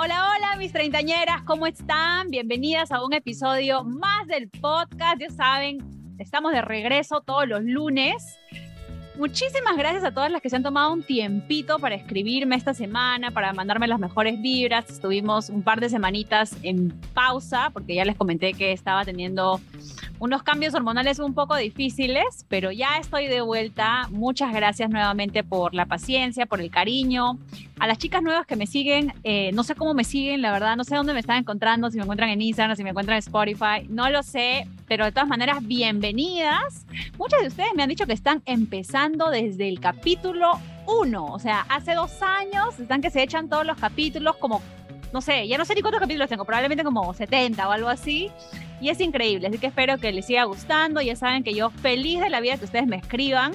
Hola, hola, mis treintañeras, ¿cómo están? Bienvenidas a un episodio más del podcast. Ya saben, estamos de regreso todos los lunes. Muchísimas gracias a todas las que se han tomado un tiempito para escribirme esta semana, para mandarme las mejores vibras. Estuvimos un par de semanitas en pausa porque ya les comenté que estaba teniendo unos cambios hormonales un poco difíciles, pero ya estoy de vuelta. Muchas gracias nuevamente por la paciencia, por el cariño. A las chicas nuevas que me siguen, eh, no sé cómo me siguen, la verdad, no sé dónde me están encontrando, si me encuentran en Instagram, si me encuentran en Spotify, no lo sé, pero de todas maneras, bienvenidas. Muchas de ustedes me han dicho que están empezando desde el capítulo 1, o sea, hace dos años, están que se echan todos los capítulos como no sé, ya no sé ni cuántos capítulos tengo, probablemente como 70 o algo así. Y es increíble, así que espero que les siga gustando. Ya saben que yo feliz de la vida que ustedes me escriban.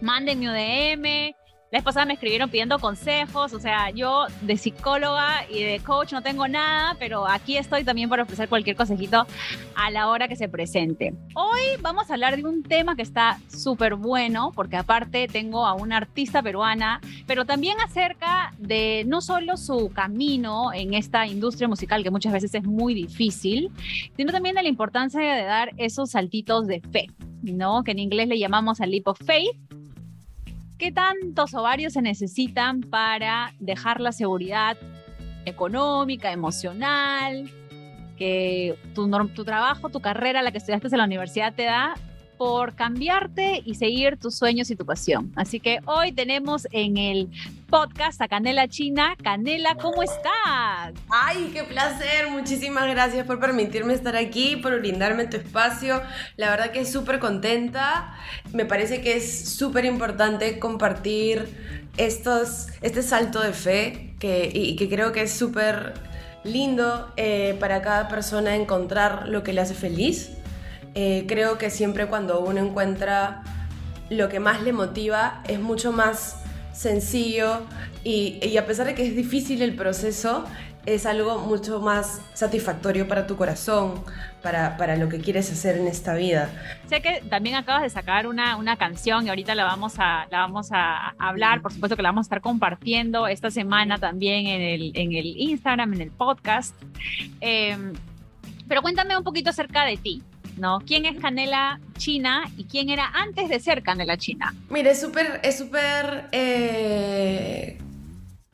Mándenme un DM, la vez pasada me escribieron pidiendo consejos, o sea, yo de psicóloga y de coach no tengo nada, pero aquí estoy también para ofrecer cualquier consejito a la hora que se presente. Hoy vamos a hablar de un tema que está súper bueno, porque aparte tengo a una artista peruana, pero también acerca de no solo su camino en esta industria musical, que muchas veces es muy difícil, sino también de la importancia de dar esos saltitos de fe. ¿no? que en inglés le llamamos al leap of faith, ¿Qué tantos ovarios se necesitan para dejar la seguridad económica, emocional, que tu, trabajo, tu carrera, la que estudiaste en la universidad te da por cambiarte y seguir tus sueños y tu pasión. Así que hoy tenemos en el podcast a Canela China. Canela, ¿cómo estás? Ay, qué placer. Muchísimas gracias por permitirme estar aquí, por brindarme tu espacio. La verdad que es súper contenta. Me parece que es súper importante compartir estos, este salto de fe que, y que creo que es súper lindo eh, para cada persona encontrar lo que le hace feliz eh, creo que siempre cuando uno encuentra lo que más le motiva es mucho más sencillo y, a pesar de que es difícil el proceso, es algo mucho más satisfactorio para tu corazón, para, para, lo que quieres hacer en esta vida. Sé que también acabas de sacar una, una canción y ahorita la vamos, a, la vamos a hablar, por supuesto que la vamos a estar compartiendo esta semana también en el, en el Instagram, en el podcast. Em, pero cuéntame un poquito acerca de ti. ¿No? ¿Quién es Canela China y quién era antes de ser Canela China? Mire, es súper, es súper eh,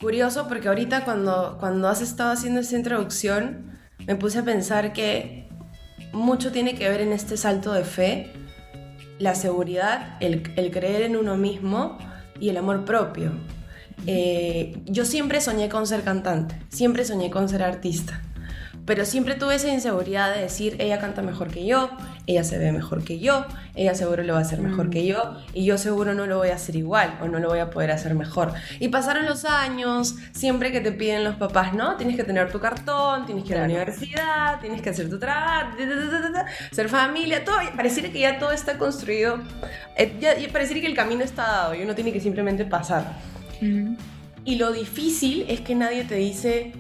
curioso porque ahorita cuando, cuando has estado haciendo esta introducción me puse a pensar que mucho tiene que ver en este salto de fe, la seguridad, el, creer en uno mismo y el amor propio. Eh, yo siempre soñé con ser cantante, siempre soñé con ser artista pero siempre tuve esa inseguridad de decir, ella canta mejor que yo, ella se ve mejor que yo, ella seguro lo va a hacer mejor mm. que yo, y yo seguro no lo voy a hacer igual o no lo voy a poder hacer mejor. Y pasaron los años, siempre que te piden los papás, ¿no? Tienes que tener tu cartón, tienes que ir a la universidad, tienes que hacer tu trabajo, ser familia, todo, pareciera que ya todo está construido, eh, ya, pareciera que el camino está dado y uno tiene que simplemente pasar. Y lo difícil es que nadie te dice,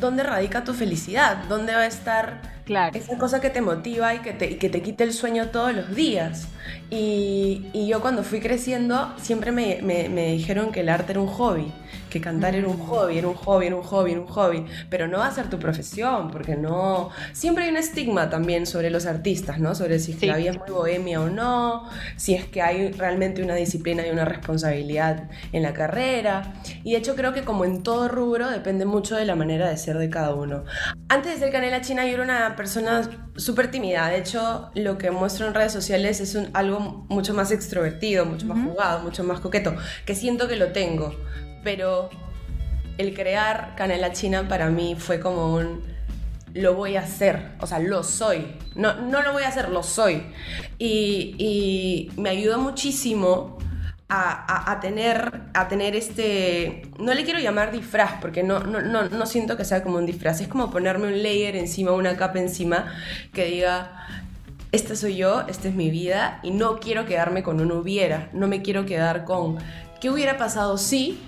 dónde radica tu felicidad, dónde va a estar esa cosa que te motiva y que te, que te quite el sueño todos los días. Y, yo cuando fui creciendo siempre me, me, dijeron que el arte era un hobby, que cantar era un mm. hobby, era un hobby, era un hobby, era un hobby, pero no va a ser tu profesión, porque no... Siempre hay un estigma también sobre los artistas, ¿no? Sobre si la vida es muy bohemia o no, si es que hay realmente una disciplina y una responsabilidad en la carrera. Y de hecho creo que como en todo rubro depende mucho de la manera de ser de cada uno. Antes de ser Canela China yo era una persona súper tímida, de hecho lo que muestro en redes sociales es un, algo mucho más extrovertido, mucho más jugado, mucho más coqueto, que siento que lo tengo, pero el crear Canela China para mí fue como un lo voy a hacer, o sea, lo soy. No, no lo voy a hacer, lo soy. Y, y me ayudó muchísimo a, tener, a tener este, no le quiero llamar disfraz, porque no, no, no, siento que sea como un disfraz, es como ponerme un layer encima, una capa encima, que diga, esta soy yo, esta es mi vida, y no quiero quedarme con un hubiera, no me quiero quedar con, ¿qué hubiera pasado si?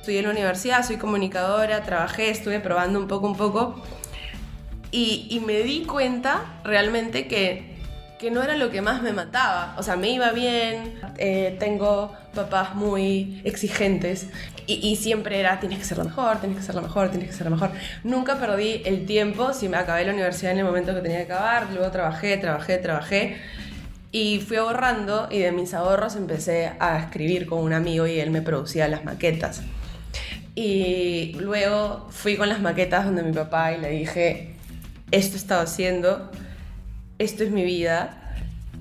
Estudié en la universidad, soy comunicadora, trabajé, estuve probando un poco, un poco, y me di cuenta realmente que que no era lo que más me mataba. O sea, me iba bien, eh, tengo papás muy exigentes y, siempre era, tienes que ser la mejor, tienes que ser la mejor, tienes que ser la mejor. Nunca perdí el tiempo, si me acabé la universidad en el momento que tenía que acabar, luego trabajé, trabajé, trabajé. Y fui ahorrando y de mis ahorros empecé a escribir con un amigo y él me producía las maquetas. Y luego fui con las maquetas donde mi papá y le dije, esto he estado haciendo, esto es mi vida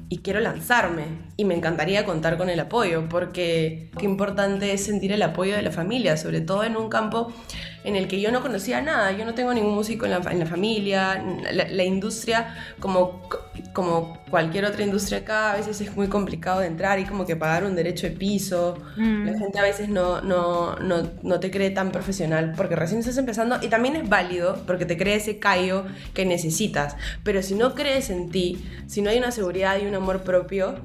y quiero lanzarme. Y me encantaría contar con el apoyo porque qué importante es sentir el apoyo de la familia, sobre todo en un campo en el que yo no conocía nada, yo no tengo ningún músico en la, familia, la, industria como, como cualquier otra industria acá a veces es muy complicado de entrar y como que pagar un derecho de piso, mm. la gente a veces no, no, no, no, te cree tan profesional porque recién estás empezando. Y también es válido porque te cree ese callo que necesitas, pero si no crees en ti, si no hay una seguridad y un amor propio,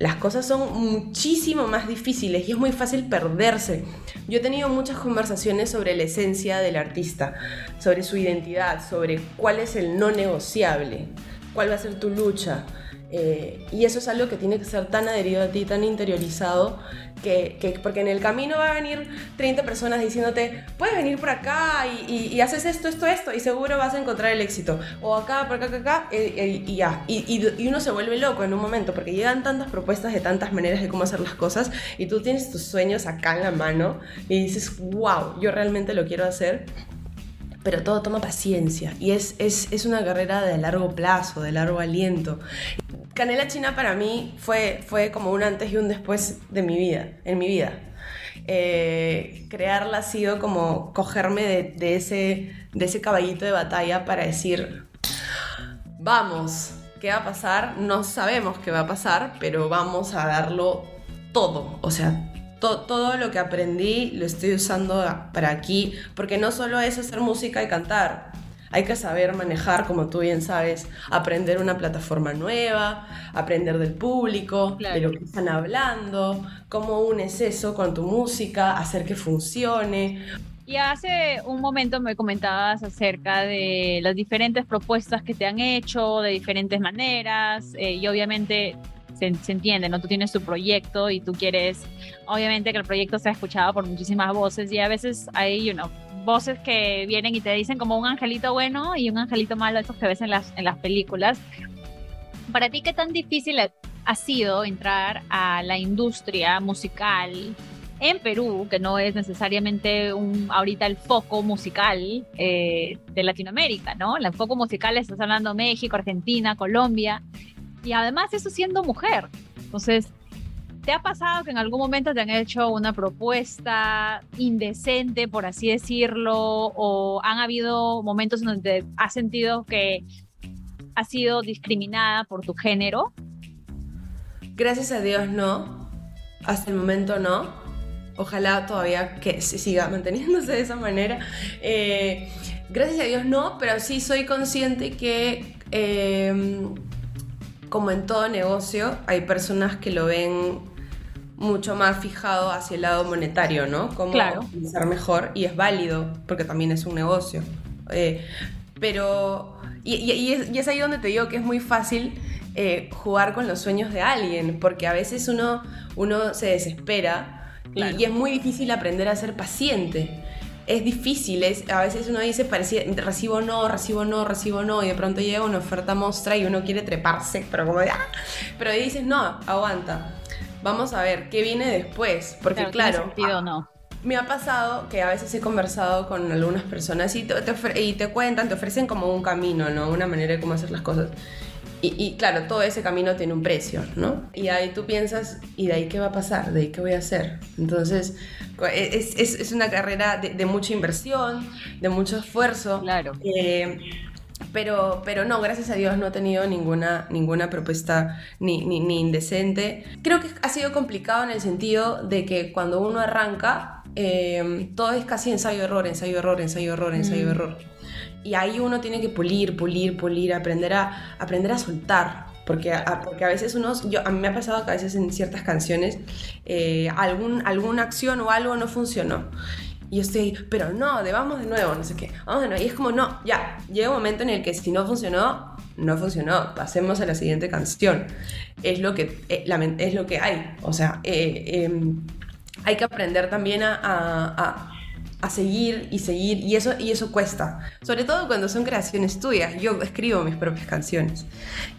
las cosas son muchísimo más difíciles y es muy fácil perderse. Yo he tenido muchas conversaciones sobre la esencia del artista, sobre su identidad, sobre cuál es el no negociable, cuál va a ser tu lucha. Eh, y eso es algo que tiene que ser tan adherido a ti, tan interiorizado, que, porque en el camino va a venir 30 personas diciéndote, puedes venir por acá y, haces esto, esto, esto, y seguro vas a encontrar el éxito. O acá, por acá, acá, acá, y, ya. Y, uno se vuelve loco en un momento, porque llegan tantas propuestas de tantas maneras de cómo hacer las cosas, y tú tienes tus sueños acá en la mano, y dices, wow, yo realmente lo quiero hacer pero todo toma paciencia y es, es, es, una carrera de largo plazo, de largo aliento. Canela China para mí fue, fue como un antes y un después de mi vida, en mi vida. Eh, crearla ha sido como cogerme de, de, ese, de ese caballito de batalla para decir, vamos, ¿qué va a pasar? No sabemos qué va a pasar, pero vamos a darlo todo. O sea, todo lo que aprendí lo estoy usando para aquí, porque no solo es hacer música y cantar, hay que saber manejar, como tú bien sabes, aprender una plataforma nueva, aprender del público, de lo que están hablando, cómo unes eso con tu música, hacer que funcione. Y hace un momento me comentabas acerca de las diferentes propuestas que te han hecho, de diferentes maneras, eh, y obviamente se, se, entiende, ¿no? Tú tienes tu proyecto y tú quieres, obviamente, que el proyecto sea escuchado por muchísimas voces y a veces hay, you know, voces que vienen y te dicen como un angelito bueno y un angelito malo, esos que ves en las, en las películas. Para ti, ¿qué tan difícil ha sido entrar a la industria musical en Perú, que no es necesariamente un, ahorita el foco musical eh, de Latinoamérica, ¿no? El foco musical estás hablando México, Argentina, Colombia, y además eso siendo mujer. Entonces, ¿Te ha pasado que en algún momento te han hecho una propuesta indecente, por así decirlo, o han habido momentos en donde has sentido que has sido discriminada por tu género? Gracias a Dios no. Hasta el momento no. Ojalá todavía que se siga manteniéndose de esa manera. Eh, gracias a Dios no, pero sí soy consciente que, eh, como en todo negocio, hay personas que lo ven mucho más fijado hacia el lado monetario, ¿no? Cómo claro. ser mejor y es válido porque también es un negocio. Eh, pero, y, es, ahí donde te digo que es muy fácil eh, jugar con los sueños de alguien, porque a veces uno, uno se desespera y, es muy difícil aprender a ser paciente. Es difícil, es, a veces uno dice, recibo no, recibo no, recibo no, y de pronto llega una oferta mostra y uno quiere treparse, pero como de, ¡ah! pero ahí dices, no, aguanta vamos a ver qué viene después, porque claro, sentido, no. me ha pasado que a veces he conversado con algunas personas y te, y te cuentan, te ofrecen como un camino, ¿no? Una manera de cómo hacer las cosas. Y, claro, todo ese camino tiene un precio, ¿no? Y ahí tú piensas, ¿y de ahí qué va a pasar? ¿De ahí qué voy a hacer? Entonces, es, es, es una carrera de, de, mucha inversión, de mucho esfuerzo. Claro. Eh, Pero, pero no, gracias a Dios no he tenido ninguna, ninguna propuesta ni, ni, ni indecente. Creo que ha sido complicado en el sentido de que cuando uno arranca, eh, todo es casi ensayo-error, ensayo-error, ensayo-error, ensayo-error. Y ahí uno tiene que pulir, pulir, pulir, aprender a, aprender a soltar. Porque a, porque a veces uno, yo, a mí me ha pasado que a veces en ciertas canciones eh, algún, alguna acción o algo no funcionó. Y yo estoy, pero no, de vamos de nuevo, no sé qué, vamos de nuevo. Y es como, no, ya, llega un momento en el que si no funcionó, no funcionó, pasemos a la siguiente canción. Es lo que, eh, es lo que hay. O sea, eh, em, hay que aprender también a, seguir y seguir, y eso, y eso cuesta. Sobre todo cuando son creaciones tuyas. Yo escribo mis propias canciones.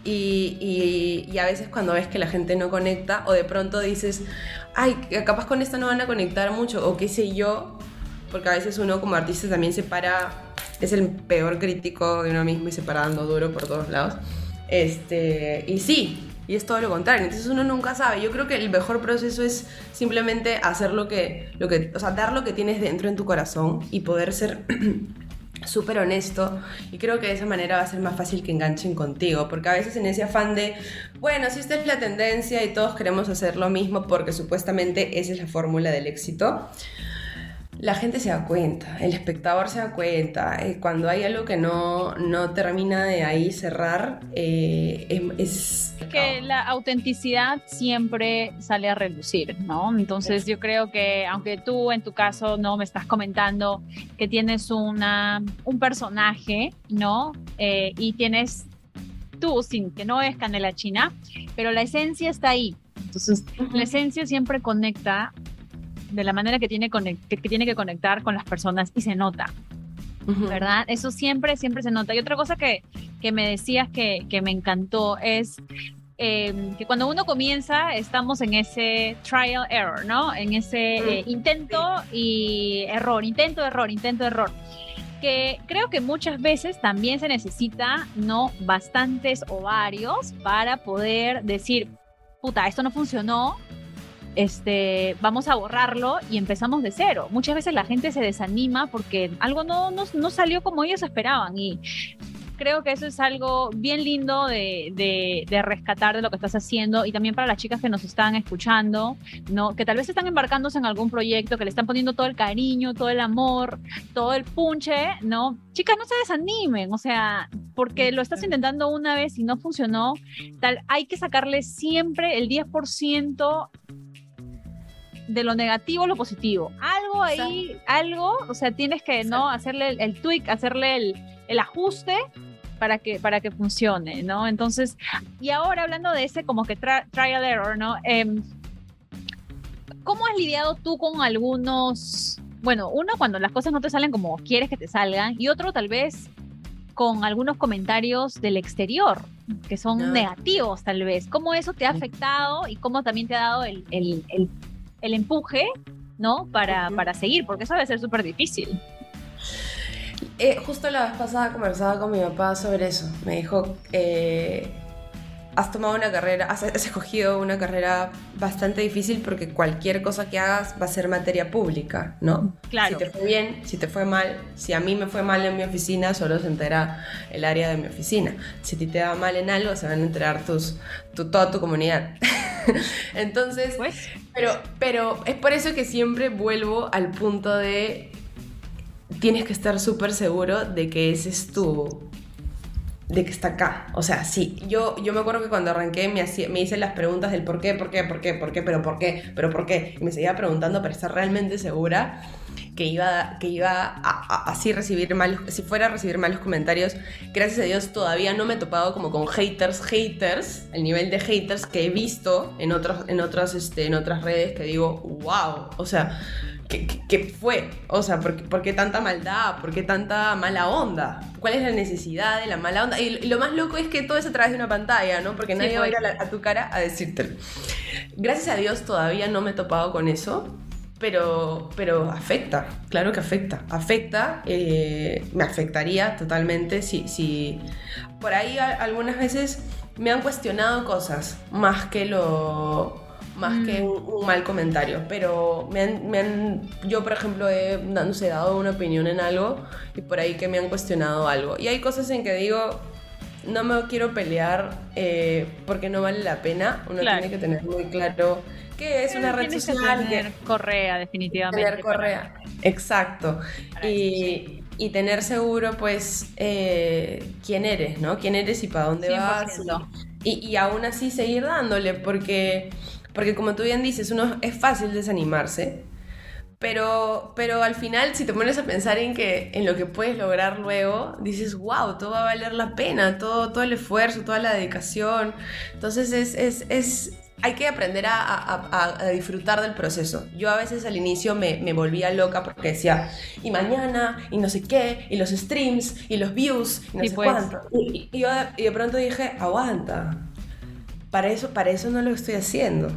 Y, y, y a veces cuando ves que la gente no conecta, o de pronto dices, ay, capaz con esta no van a conectar mucho, o qué sé yo, porque a veces uno como artista también se para, es el peor crítico de uno mismo y se para dando duro por todos lados. Este, y sí, y es todo lo contrario. Entonces uno nunca sabe. Yo creo que el mejor proceso es simplemente hacer lo que, lo que, o sea, dar lo que tienes dentro en tu corazón y poder ser súper honesto y creo que de esa manera va a ser más fácil que enganchen contigo porque a veces en ese afán de bueno si esta es la tendencia y todos queremos hacer lo mismo porque supuestamente esa es la fórmula del éxito la gente se da cuenta, el espectador se da cuenta. Eh, cuando hay algo que no, no termina de ahí cerrar, eh, es, Que la autenticidad siempre sale a relucir, ¿no? Entonces yo creo que, aunque tú en tu caso no me estás comentando que tienes una, un personaje, ¿no? Eh, y tienes tú, sin que no es canela china, pero la esencia está ahí. Entonces, la esencia siempre conecta de la manera que tiene, que, que tiene que conectar con las personas y se nota. ¿Verdad? Eso siempre, siempre se nota. Y otra cosa que, que me decías que, que me encantó es eh, que cuando uno comienza estamos en ese trial error, ¿no? En ese eh, intento y error, intento, error, intento, error. Que creo que muchas veces también se necesita, ¿no? Bastantes o varios para poder decir, puta, esto no funcionó, este, vamos a borrarlo y empezamos de cero. Muchas veces la gente se desanima porque algo no, no, no salió como ellos esperaban y creo que eso es algo bien lindo de, de, de, rescatar de lo que estás haciendo y también para las chicas que nos están escuchando, ¿no? que tal vez están embarcándose en algún proyecto, que le están poniendo todo el cariño, todo el amor, todo el punche, ¿no? Chicas, no se desanimen, o sea, porque lo estás intentando una vez y no funcionó, tal, hay que sacarle siempre el 10% de lo negativo a lo positivo. Algo ahí, algo, o sea, tienes que no hacerle el, tweak, hacerle el, el, ajuste para que, para que funcione, ¿no? Entonces, y ahora hablando de ese como que trial error, ¿no? Eh, ¿Cómo has lidiado tú con algunos, bueno, uno cuando las cosas no te salen como quieres que te salgan y otro tal vez con algunos comentarios del exterior que son no. negativos tal vez. ¿Cómo eso te ha afectado y cómo también te ha dado el, el, el el empuje, ¿no? Para, para seguir, porque eso debe ser súper difícil. Eh, justo la vez pasada conversaba con mi papá sobre eso. Me dijo, eh, has tomado una carrera, has, has, escogido una carrera bastante difícil porque cualquier cosa que hagas va a ser materia pública, ¿no? Claro. Si te fue bien, si te fue mal, si a mí me fue mal en mi oficina, solo se entera el área de mi oficina. Si a ti te va mal en algo, se van a enterar tus, tu, toda tu comunidad. Entonces, pues. pero, pero es por eso que siempre vuelvo al punto de tienes que estar súper seguro de que ese es tu de que está acá. O sea, sí, yo, yo me acuerdo que cuando arranqué me, hacía, me hice las preguntas del por qué, por qué, por qué, por qué, pero por qué, pero por qué. Y me seguía preguntando para estar realmente segura que iba, que iba a, así recibir malos, si fuera a recibir malos comentarios. Gracias a Dios todavía no me he topado como con haters, haters, el nivel de haters que he visto en, otros, en, otras, este, en otras redes que digo, wow, o sea, ¿qué, qué, qué fue? O sea, ¿por, ¿por, qué tanta maldad? ¿Por qué tanta mala onda? ¿Cuál es la necesidad de la mala onda? Y, y lo más loco es que todo es a través de una pantalla, ¿no? Porque nadie sí, va a ir a, la, a tu cara a decírtelo. Gracias a Dios todavía no me he topado con eso pero, pero afecta, claro que afecta, afecta, eh, me afectaría totalmente si, si por ahí a, algunas veces me han cuestionado cosas más que lo más que Mm. un, un mal comentario. Pero me han, me han- yo, por ejemplo, he no sé, dado una opinión en algo y por ahí que me han cuestionado algo. Y hay cosas en que digo, no me quiero pelear eh, porque no vale la pena. Uno Claro. tiene que tener muy claro que es una red que social. que- tener correa, definitivamente. Tener correa. Exacto. Para Y, y tener seguro, pues, eh, quién eres, ¿no? Quién eres y para dónde vas. 100%. Y, y aún así seguir dándole, porque, porque como tú bien dices, uno es fácil desanimarse. Pero, pero al final, si te pones a pensar en, que, en lo que puedes lograr luego, dices, wow, todo va a valer la pena, todo, todo el esfuerzo, toda la dedicación. Entonces es, es, es, hay que aprender a, a- a- disfrutar del proceso. Yo a veces al inicio me, me volvía loca porque decía, y mañana, y no sé qué, y los streams, y los views, y no Sí, sé pues. cuánto. Y, y yo y de pronto dije, aguanta, para eso, para eso no lo estoy haciendo.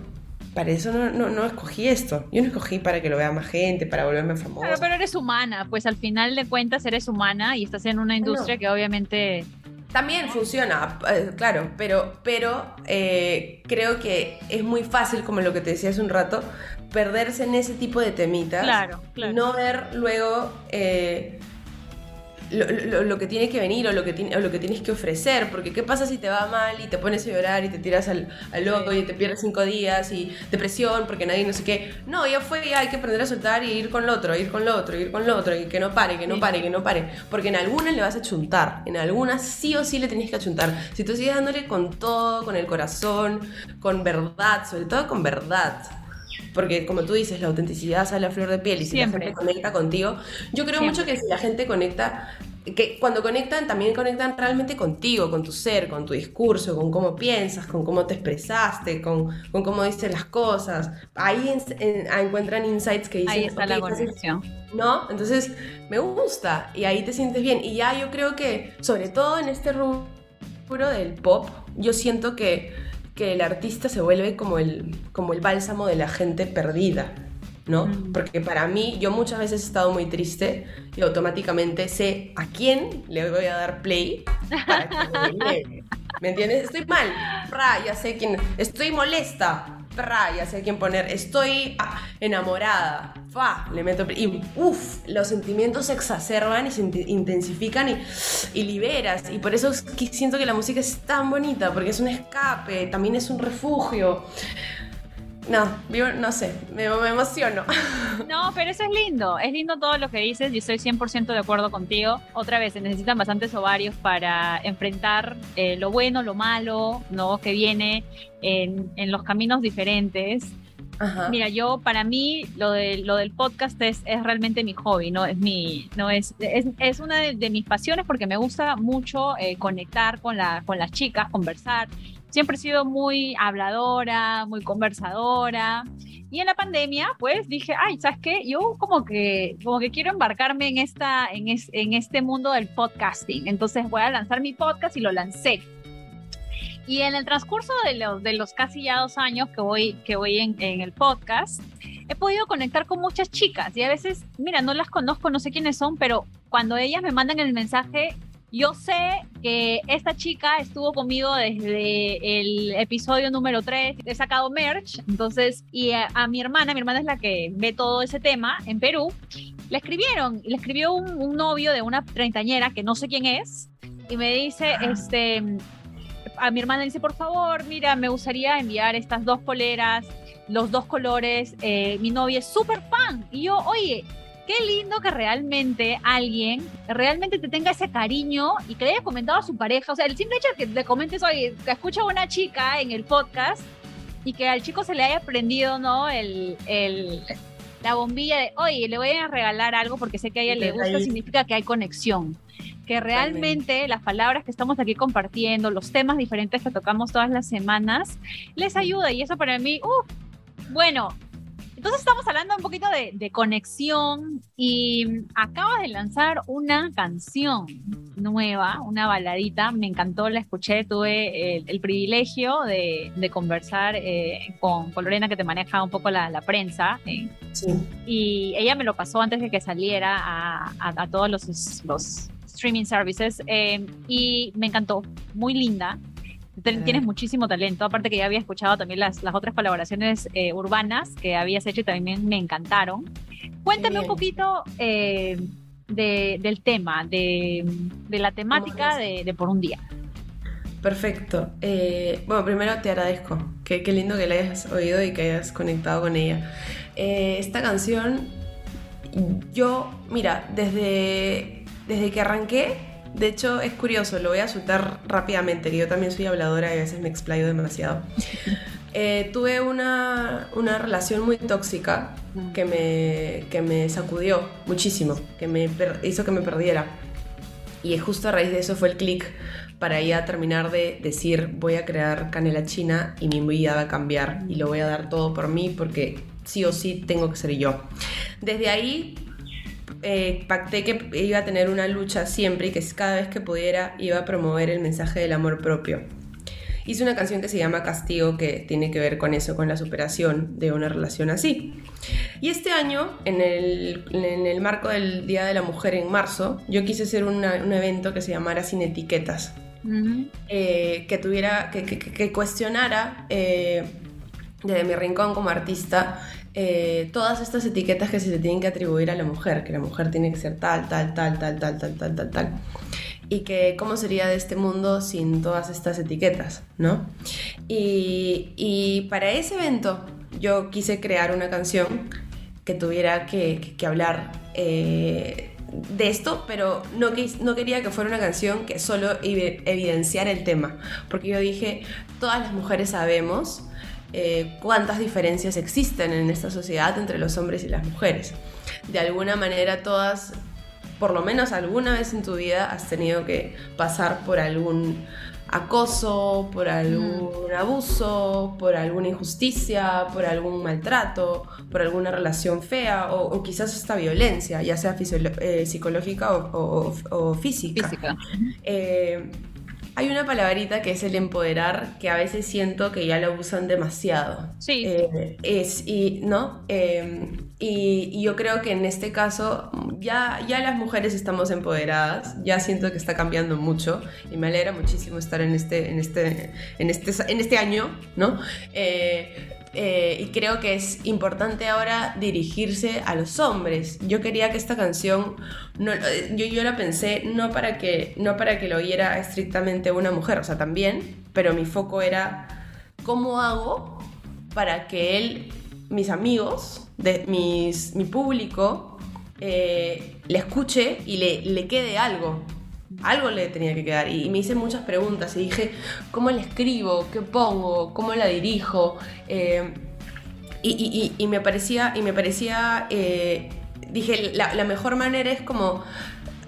Para eso no, no, no escogí esto. Yo no escogí para que lo vea más gente, para volverme famosa. Pero eres humana, pues al final de cuentas eres humana y estás en una industria No. que obviamente También funciona, eh, claro, pero, pero eh, creo que es muy fácil, como lo que te decía hace un rato, perderse en ese tipo de temitas. Claro, claro. No ver luego eh, lo, lo- lo que tiene que venir o lo que, tiene, o lo que tienes que ofrecer. Porque ¿qué pasa si te va mal y te pones a llorar y te tiras al, al loco y te pierdes cinco días y depresión porque nadie no sé qué? No, ya fue, ya hay que aprender a soltar y ir con lo otro, ir con lo otro, ir con lo otro y que no pare, que no pare, que no pare. Porque en algunas le vas a chuntar, en algunas sí o sí le tienes que achuntar. Si tú sigues dándole con todo, con el corazón, con verdad, sobre todo con verdad. Porque como tú dices, la autenticidad sale a flor de piel y si Siempre. la gente conecta contigo, yo creo Siempre. mucho que si la gente conecta, que cuando conectan también conectan realmente contigo, con tu ser, con tu discurso, con cómo piensas, con cómo te expresaste, con, con cómo dices las cosas. Ahí en- en- encuentran insights que dicen, ahí está la "Ok, estás conexión. ¿no? Entonces me gusta y ahí te sientes bien. Y ya yo creo que, sobre todo en este rubro del pop, yo siento que, que el artista se vuelve como el, como el bálsamo de la gente perdida. ¿no? Mm. Porque para mí, yo muchas veces he estado muy triste y automáticamente sé a quién le voy a dar play para que me llegue. ¿Me entiendes? Estoy mal, pra, ya sé quién. Estoy molesta, pra, ya sé quién poner. Estoy ah, enamorada, fa, le meto. Y uff, los sentimientos se exacerban y se int- intensifican y, y liberas. Y por eso siento que la música es tan bonita, porque es un escape, también es un refugio. No, vivo- no sé, me, me emociono. No, pero eso es lindo, es lindo todo lo que dices y estoy 100% de acuerdo contigo. Otra vez, se necesitan bastantes ovarios para enfrentar eh, lo bueno, lo malo, ¿no? Que viene en, en los caminos diferentes. Ajá. Mira, yo para mí lo, de, lo del podcast es, es realmente mi hobby, no es mi, no es, es, es una de, de mis pasiones porque me gusta mucho eh, conectar con, la, con las chicas, conversar. Siempre he sido muy habladora, muy conversadora. Y en la pandemia, pues dije, ay, ¿sabes qué? Yo como que, como que quiero embarcarme en, esta, en, es- en este mundo del podcasting. Entonces voy a lanzar mi podcast y lo lancé. Y en el transcurso de los, de los casi ya dos años que voy, que voy en, en el podcast, he podido conectar con muchas chicas y a veces, mira, no las conozco, no sé quiénes son, pero cuando ellas me mandan el mensaje, yo sé que esta chica estuvo conmigo desde el episodio número 3, he sacado merch, entonces, y a, mi hermana, mi hermana es la que ve todo ese tema en Perú, le escribieron, le escribió un, un novio de una treintañera que no sé quién es, y me dice, este, a mi hermana le dice, por favor, mira, me gustaría enviar estas dos poleras, los dos colores, eh, mi novia es súper fan, y yo, oye, qué lindo que realmente alguien realmente te tenga ese cariño y que le haya comentado a su pareja. O sea, el simple hecho de que le comentes, oye, que escucha a una chica en el podcast y que al chico se le haya prendido, ¿no? El, el, la bombilla de, oye, le voy a regalar algo porque sé que a ella le gusta, significa que hay conexión. Que realmente las palabras que estamos aquí compartiendo, los temas diferentes que tocamos todas las semanas, les ayuda. Y eso para mí, uh, bueno, entonces estamos hablando un poquito de, de conexión y acabas de lanzar una canción nueva, una baladita, me encantó, la escuché, tuve el, el privilegio de, de conversar eh, con, con Lorena que te maneja un poco la, la prensa eh, Sí. y ella me lo pasó antes de que saliera a, a- a todos los, los streaming services eh, y me encantó, muy linda. Tienes muchísimo talento, aparte que ya había escuchado también las, las otras colaboraciones eh, urbanas que habías hecho y también me encantaron. Cuéntame un poquito eh, del tema, de, la temática de, Por un Día. Perfecto. Eh, bueno, primero te agradezco. Qué, qué, lindo que la hayas oído y que hayas conectado con ella. esta canción, yo, mira, desde, desde que arranqué, de hecho, es curioso, lo voy a soltar rápidamente, que yo también soy habladora y a veces me explayo demasiado. Eh, tuve una, una, relación muy tóxica que me, que me sacudió muchísimo, que me hizo que me perdiera. Y justo a raíz de eso fue el clic para ya terminar de decir voy a crear Canela China y mi vida va a cambiar y lo voy a dar todo por mí porque sí o sí tengo que ser yo. Desde ahí eh, pacté que iba a tener una lucha siempre y que cada vez que pudiera iba a promover el mensaje del amor propio. Hice una canción que se llama Castigo que tiene que ver con eso, con la superación de una relación así. Y este año, en el, marco del Día de la Mujer en marzo, yo quise hacer un evento que se llamara Sin Etiquetas. Eh, que tuviera, que, cuestionara eh, desde mi rincón como artista eh, todas estas etiquetas que se le tienen que atribuir a la mujer, que la mujer tiene que ser tal, tal, tal, tal, tal, tal, tal, tal, tal. Y que cómo sería de este mundo sin todas estas etiquetas, ¿no? Y, y para ese evento yo quise crear una canción que tuviera que, que, hablar eh, de esto, pero no, no quería que fuera una canción que solo evidenciara el tema, porque yo dije, todas las mujeres sabemos eh, cuántas diferencias existen en esta sociedad entre los hombres y las mujeres. De alguna manera todas, por lo menos alguna vez en tu vida, has tenido que pasar por algún acoso, por algún abuso, por alguna injusticia, por algún maltrato, por alguna relación fea o, quizás hasta violencia, ya sea eh, psicológica o, física. física. Eh, hay una palabrita que es el empoderar, que a veces siento que ya lo usan demasiado. Sí. Eh, es, y, ¿no? Em, y, yo creo que en este caso ya, ya las mujeres estamos empoderadas, ya siento que está cambiando mucho y me alegra muchísimo estar en este, en este, en este, en este año, ¿no? Eh, eh, y creo que es importante ahora dirigirse a los hombres. Yo quería que esta canción, no, eh, yo, yo la pensé no para, que, no para que lo oyera estrictamente una mujer, o sea, también, pero mi foco era cómo hago para que él, mis amigos, de, mis, mi público, eh, le escuche y le, le quede algo algo le tenía que quedar. Y, me hice muchas preguntas y dije, ¿cómo la escribo? ¿Qué pongo? ¿Cómo la dirijo? Eh, y, me parecía, y me parecía eh, dije, la, mejor manera es como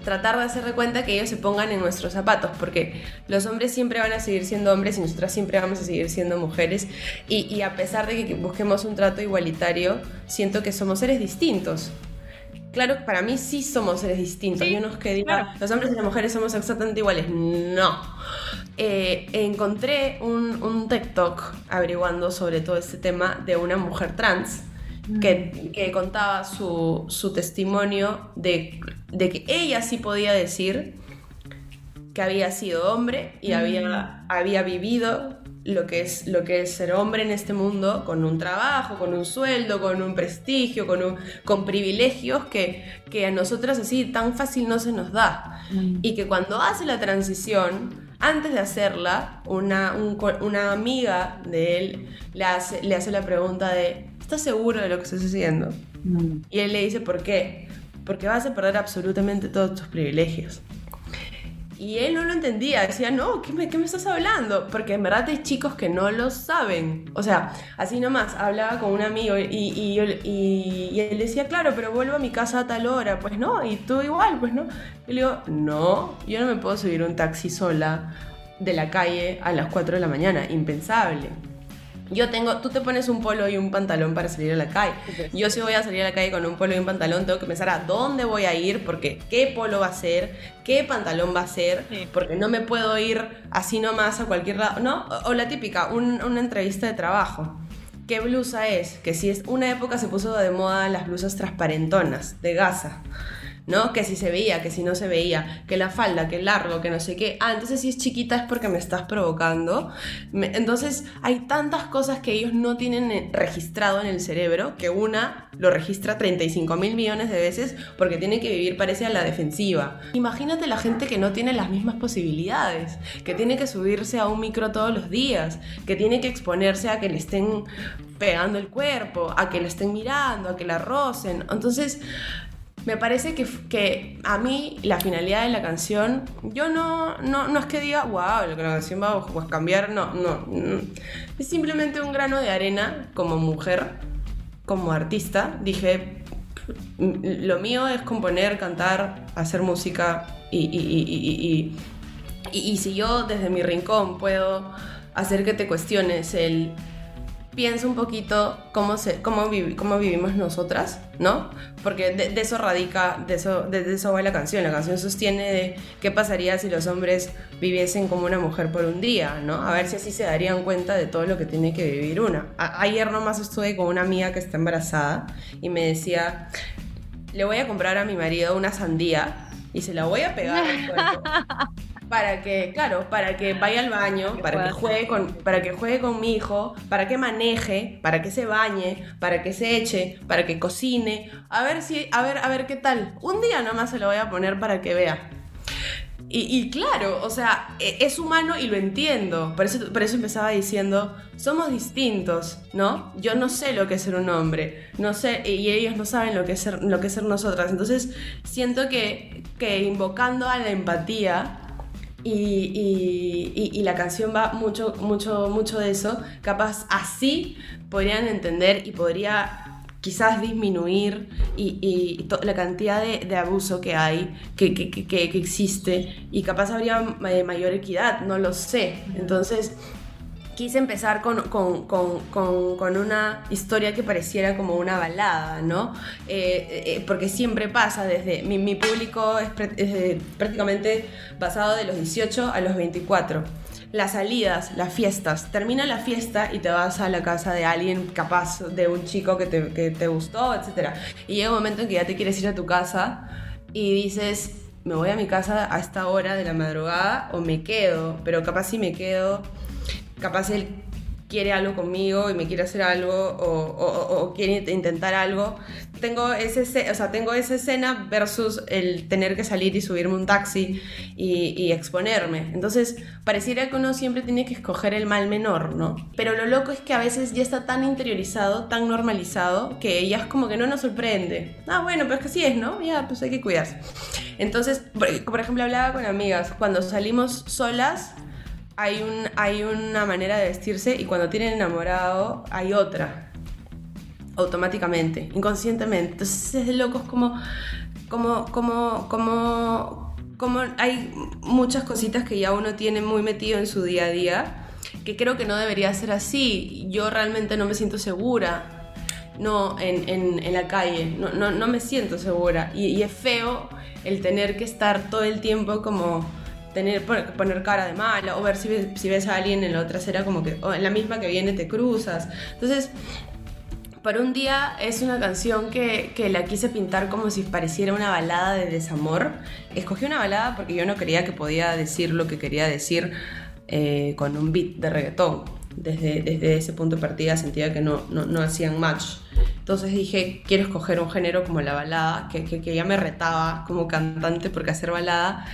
tratar de hacer de cuenta que ellos se pongan en nuestros zapatos, porque los hombres siempre van a seguir siendo hombres y nosotras siempre vamos a seguir siendo mujeres. Y, y a pesar de que busquemos un trato igualitario, siento que somos seres distintos claro, para mí sí somos seres distintos. Yo no es que diga, los hombres y las mujeres somos exactamente iguales. No. Eh, encontré un, un TikTok averiguando sobre todo este tema de una mujer trans. Mm. Que, contaba su, su testimonio de, de, que ella sí podía decir que había sido hombre y había, mm. había vivido lo que es, lo que es ser hombre en este mundo, con un trabajo, con un sueldo, con un prestigio, con, un, con privilegios que, que a nosotras así tan fácil no se nos da. Mm. Y que cuando hace la transición, antes de hacerla, una, una amiga de él le hace, le hace la pregunta de, ¿estás seguro de lo que estás haciendo? Mm. Y él le dice, ¿por qué? Porque vas a perder absolutamente todos tus privilegios. Y él no lo entendía, decía, no, ¿qué me, ¿qué me, estás hablando? Porque en verdad hay chicos que no lo saben. O sea, así nomás, hablaba con un amigo y, y, y, él decía, claro, pero vuelvo a mi casa a tal hora. Pues no, y tú igual, pues no. Y le digo, no, yo no me puedo subir un taxi sola de la calle a las 4 de la mañana, impensable. Yo tengo, tú te pones un polo y un pantalón para salir a la calle. Yo si voy a salir a la calle con un polo y un pantalón, tengo que pensar a dónde voy a ir, porque qué polo va a ser, qué pantalón va a ser, porque no me puedo ir así nomás a cualquier lado, ¿no? O, la típica, una entrevista de trabajo. ¿Qué blusa es? Que si es una época se puso de moda las blusas transparentonas de gasa ¿no? Que si se veía, que si no se veía, que la falda, que el largo, que no sé qué. Ah, entonces si es chiquita es porque me estás provocando. entonces hay tantas cosas que ellos no tienen eh, registrado en el cerebro que una lo registra 35 mil millones de veces porque tiene que vivir, parece, a la defensiva. Imagínate la gente que no tiene las mismas posibilidades, que tiene que subirse a un micro todos los días, que tiene que exponerse a que le estén pegando el cuerpo, a que le estén mirando, a que la rocen. Entonces, me parece que, que, a mí la finalidad de la canción, yo no, no, no es que diga, wow, la canción va a cambiar, no, no, no, Es simplemente un grano de arena como mujer, como artista. Dije, lo mío es componer, cantar, hacer música y, y, y, y, si yo desde mi rincón puedo hacer que te cuestiones el piensa un poquito cómo, se, cómo, cómo vivimos nosotras, ¿no? Porque de, eso radica, de eso, de, eso va la canción. La canción sostiene de qué pasaría si los hombres viviesen como una mujer por un día, ¿no? A ver si así se darían cuenta de todo lo que tiene que vivir una. ayer nomás estuve con una amiga que está embarazada y me decía, le voy a comprar a mi marido una sandía y se la voy a pegar al cuerpo. para que, claro, para que vaya al baño, para que juegue con, para que juegue con mi hijo, para que maneje, para que se bañe, para que se eche, para que cocine, a ver si, a ver, a ver qué tal. Un día nomás se lo voy a poner para que vea. Y, claro, o sea, e, es humano y lo entiendo. Por eso, por eso empezaba diciendo, somos distintos, ¿no? Yo no sé lo que es ser un hombre, no sé, y ellos no saben lo que es ser, lo que es ser nosotras. Entonces, siento que, que invocando a la empatía, y, la canción va mucho, mucho, mucho de eso. Capaz así podrían entender y podría quizás disminuir y, la cantidad de, abuso que hay, que, que, existe, y capaz habría mayor equidad, no lo sé. Entonces, quise empezar con, con, con, con, una historia que pareciera como una balada, ¿no? Eh, eh, porque siempre pasa desde, mi, mi público es, prácticamente basado de los 18 a los 24 las salidas, las fiestas. Termina la fiesta y te vas a la casa de alguien capaz, de un chico que te, que te, gustó, etc. Y llega un momento en que ya te quieres ir a tu casa y dices, me voy a mi casa a esta hora de la madrugada o me quedo, pero capaz si me quedo capaz él quiere algo conmigo y me quiere hacer algo o, quiere intentar algo. Tengo, ese, o sea, tengo esa escena versus el tener que salir y subirme un taxi y, exponerme. Entonces, pareciera que uno siempre tiene que escoger el mal menor, ¿no? Pero lo loco es que a veces ya está tan interiorizado, tan normalizado, que ya es como que no nos sorprende. Ah, bueno, pero es que así es, ¿no? Ya, pues hay que cuidarse. Entonces, por ejemplo, hablaba con amigas, cuando salimos solas, hay, un, hay una manera de vestirse y cuando tienen enamorado hay otra. Automáticamente, inconscientemente. Entonces es de locos como, como, como, como, como hay muchas cositas que ya uno tiene muy metido en su día a día que creo que no debería ser así. Yo realmente no me siento segura no en, en, la calle, no, no, no, me siento segura. Y, y, es feo el tener que estar todo el tiempo como poner cara de mala o ver si ves, a alguien en la otra acera como que en la misma que viene te cruzas. Entonces, por un día es una canción que, que, la quise pintar como si pareciera una balada de desamor. Escogí una balada porque yo no creía que podía decir lo que quería decir eh, con un beat de reggaetón desde, desde ese punto de partida sentía que no, no, no, hacían match. Entonces dije, quiero escoger un género como la balada, que, que, ya me retaba como cantante, porque hacer balada,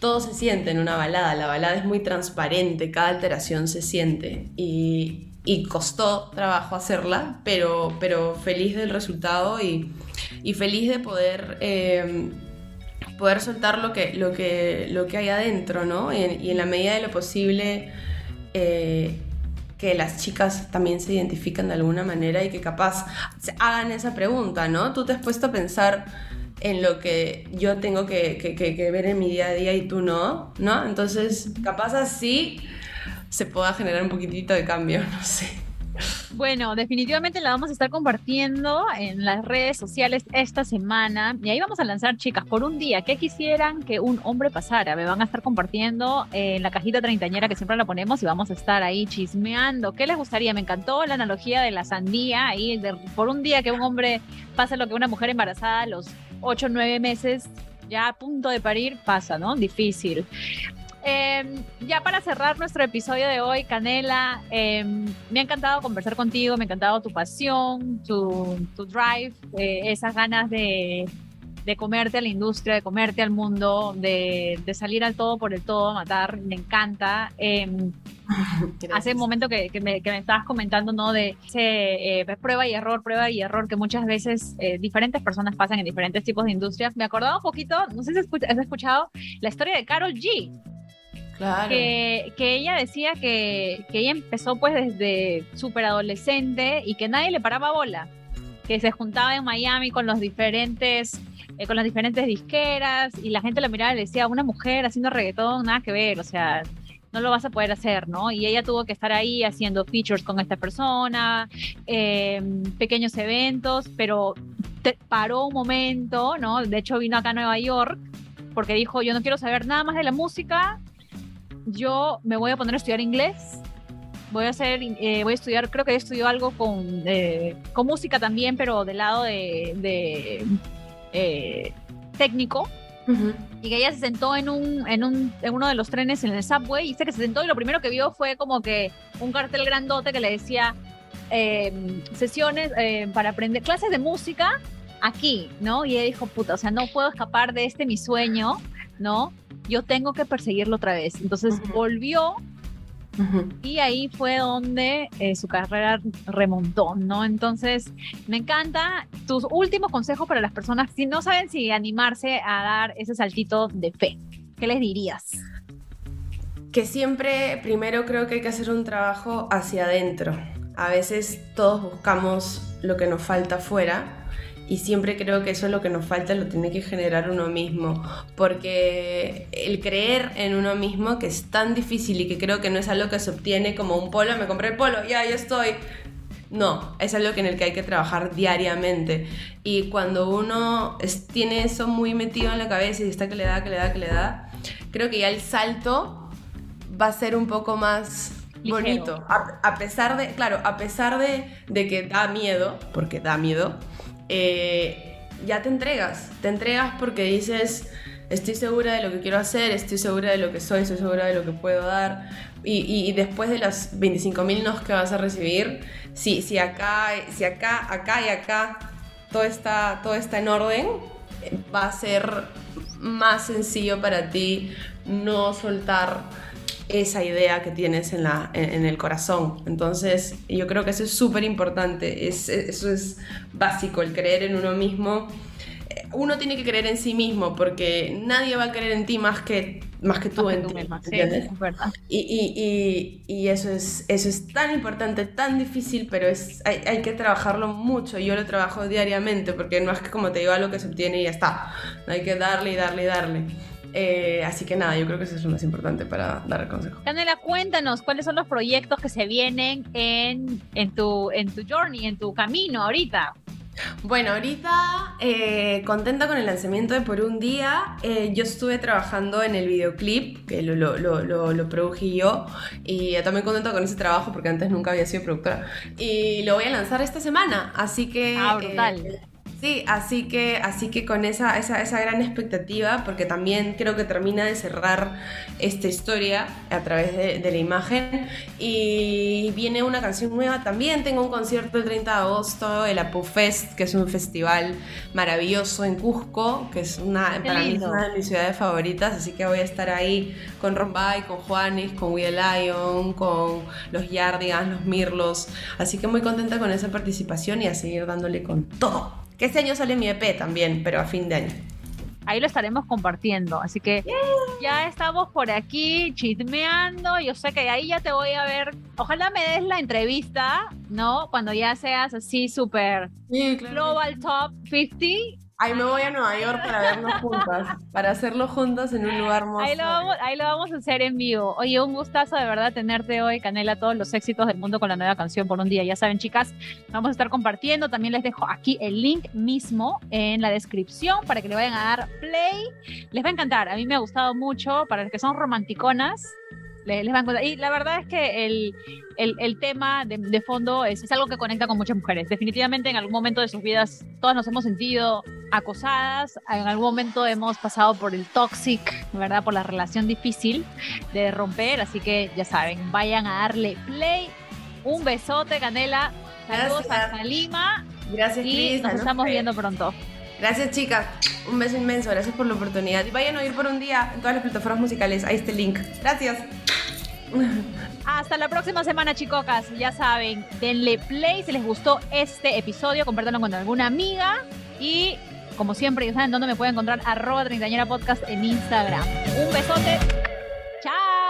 todo se siente en una balada, la balada es muy transparente, cada alteración se siente y, y costó trabajo hacerla, pero, pero feliz del resultado y, y feliz de poder... Eh, poder soltar lo que, lo que, lo que hay adentro, ¿no? Y en, y en la medida de lo posible eh, que las chicas también se identifican de alguna manera y que capaz hagan esa pregunta, ¿no? Tú te has puesto a pensar en lo que yo tengo que, que, ver en mi día a día y tú no, ¿no? Entonces, capaz así se pueda generar un poquitito de cambio, no sé. Bueno, definitivamente la vamos a estar compartiendo en las redes sociales esta semana. Y ahí vamos a lanzar, chicas, por un día, ¿qué quisieran que un hombre pasara? Me van a estar compartiendo en la cajita treintañera que siempre la ponemos y vamos a estar ahí chismeando. ¿Qué les gustaría? Me encantó la analogía de la sandía. Ahí, por un día que un hombre pase lo que una mujer embarazada, los ocho, nueve meses ya a punto de parir, pasa, ¿no? Difícil. Em, ya para cerrar nuestro episodio de hoy, Canela, em, me ha encantado conversar contigo, me ha encantado tu pasión, tu, tu drive, eh, esas ganas de, de, comerte a la industria, de comerte al mundo, de, de, salir al todo por el todo, matar, me encanta. Em, hace un momento que, que, me, que, me, estabas comentando, ¿no? De ese, eh, prueba y error, prueba y error, que muchas veces eh, diferentes personas pasan en diferentes tipos de industrias. Me acordaba un poquito, no sé si has escuchado, la historia de Carol G. Que, que, ella decía que, que, ella empezó pues desde súper adolescente y que nadie le paraba bola, que se juntaba en Miami con los diferentes eh, con las diferentes disqueras y la gente la miraba y le decía, una mujer haciendo reggaetón, nada que ver, o sea, no lo vas a poder hacer, ¿no? Y ella tuvo que estar ahí haciendo features con esta persona, eh, pequeños eventos, pero te paró un momento, ¿no? De hecho vino acá a Nueva York porque dijo, yo no quiero saber nada más de la música, yo me voy a poner a estudiar inglés. Voy a hacer, eh, voy a estudiar, creo que estudió algo con, eh, con música también, pero del lado de, de eh, técnico. Y que ella se sentó en, un, en, un, en uno de los trenes en el subway y dice que se sentó y lo primero que vio fue como que un cartel grandote que le decía sesiones para aprender, clases de música aquí, ¿no? Y ella dijo, puta, o sea, no puedo escapar de este mi sueño, ¿no? Yo tengo que perseguirlo otra vez. Entonces volvió y ahí fue donde eh, su carrera remontó, ¿no? Entonces, me encanta tus últimos consejos para las personas si no saben si animarse a dar ese saltito de fe. ¿Qué les dirías? Que siempre, primero creo que hay que hacer un trabajo hacia adentro. A veces todos buscamos lo que nos falta fuera y siempre creo que eso es lo que nos falta, lo tiene que generar uno mismo, porque el creer en uno mismo, que es tan difícil y que creo que no es algo que se obtiene como un polo, me compré el polo, ya, ya estoy. No, es algo en el que hay que trabajar diariamente. Y cuando uno tiene eso muy metido en la cabeza y está que le da, que le da, que le da, creo que ya el salto va a ser un poco más bonito. A, pesar de, claro, a pesar de, de que da miedo, porque da miedo, eh, ya te entregas, te entregas porque dices, estoy segura de lo que quiero hacer, estoy segura de lo que soy, estoy segura de lo que puedo dar. Y, después de las 25.000 nos que vas a recibir, si, si, acá, si acá, acá y acá todo está, todo está en orden, va a ser más sencillo para ti no soltar esa idea que tienes en, la, en, el corazón. Entonces, yo creo que eso es súper importante, es, eso es básico, el creer en uno mismo. Eh, uno tiene que creer en sí mismo porque nadie va a creer en ti más que, más que tú en ti. y, y, y, eso, es, eso es tan importante, tan difícil, pero es, hay, hay, que trabajarlo mucho. Yo lo trabajo diariamente porque no es que como te digo algo que se obtiene y ya está. Hay que darle y darle y darle. Eh, así que nada, yo creo que eso es lo más importante para dar el consejo. Canela, cuéntanos cuáles son los proyectos que se vienen en, en, tu, en tu journey, en tu camino ahorita. Bueno, ahorita eh, contenta con el lanzamiento de Por un Día. Eh, yo estuve trabajando en el videoclip, que lo, lo, lo, lo, prodují yo, y también contenta con ese trabajo porque antes nunca había sido productora. Y lo voy a lanzar esta semana, así que... Ah, brutal. Sí, así que, así que con esa, esa, esa, gran expectativa, porque también creo que termina de cerrar esta historia a través de, de, la imagen. Y viene una canción nueva también. Tengo un concierto el 30 de agosto, el Apu Fest, que es un festival maravilloso en Cusco, que es una, para mí es una de mis ciudades favoritas. Así que voy a estar ahí con Rombay, con Juanis, con Will Lion, con los Yardigans, los Mirlos. Así que muy contenta con esa participación y a seguir dándole con todo. Que este año sale mi EP también, pero a fin de año. Ahí lo estaremos compartiendo. Así que ya estamos por aquí chismeando. Yo sé que ahí ya te voy a ver. Ojalá me des la entrevista, ¿no? Cuando ya seas así súper Global Top 50 Ahí me voy a Nueva York para vernos juntas, para hacerlo juntas en un lugar hermoso. Ahí lo, vamos, ahí lo vamos a hacer en vivo. Oye, un gustazo de verdad tenerte hoy, Canela, todos los éxitos del mundo con la nueva canción por un día. Ya saben, chicas, vamos a estar compartiendo. También les dejo aquí el link mismo en la descripción para que le vayan a dar play. Les va a encantar. A mí me ha gustado mucho. Para los que son romanticonas, les, les va a encontrar. Y la verdad es que el, el, el tema de, de fondo es, es algo que conecta con muchas mujeres. Definitivamente en algún momento de sus vidas todas nos hemos sentido acosadas, en algún momento hemos pasado por el toxic, ¿verdad? Por la relación difícil de romper, así que ya saben, vayan a darle play. Un besote, Canela. Saludos Gracias. hasta Lima Gracias, y nos estamos viendo pronto. Gracias, chicas. Un beso inmenso. Gracias por la oportunidad. Y vayan a oír por un día en todas las plataformas musicales. Ahí está el link. Gracias. Hasta la próxima semana, chicocas. Ya saben, denle play si les gustó este episodio, compártanlo con alguna amiga y como siempre, ya saben dónde me pueden encontrar arroba treintañera podcast en Instagram. Un besote. Chao.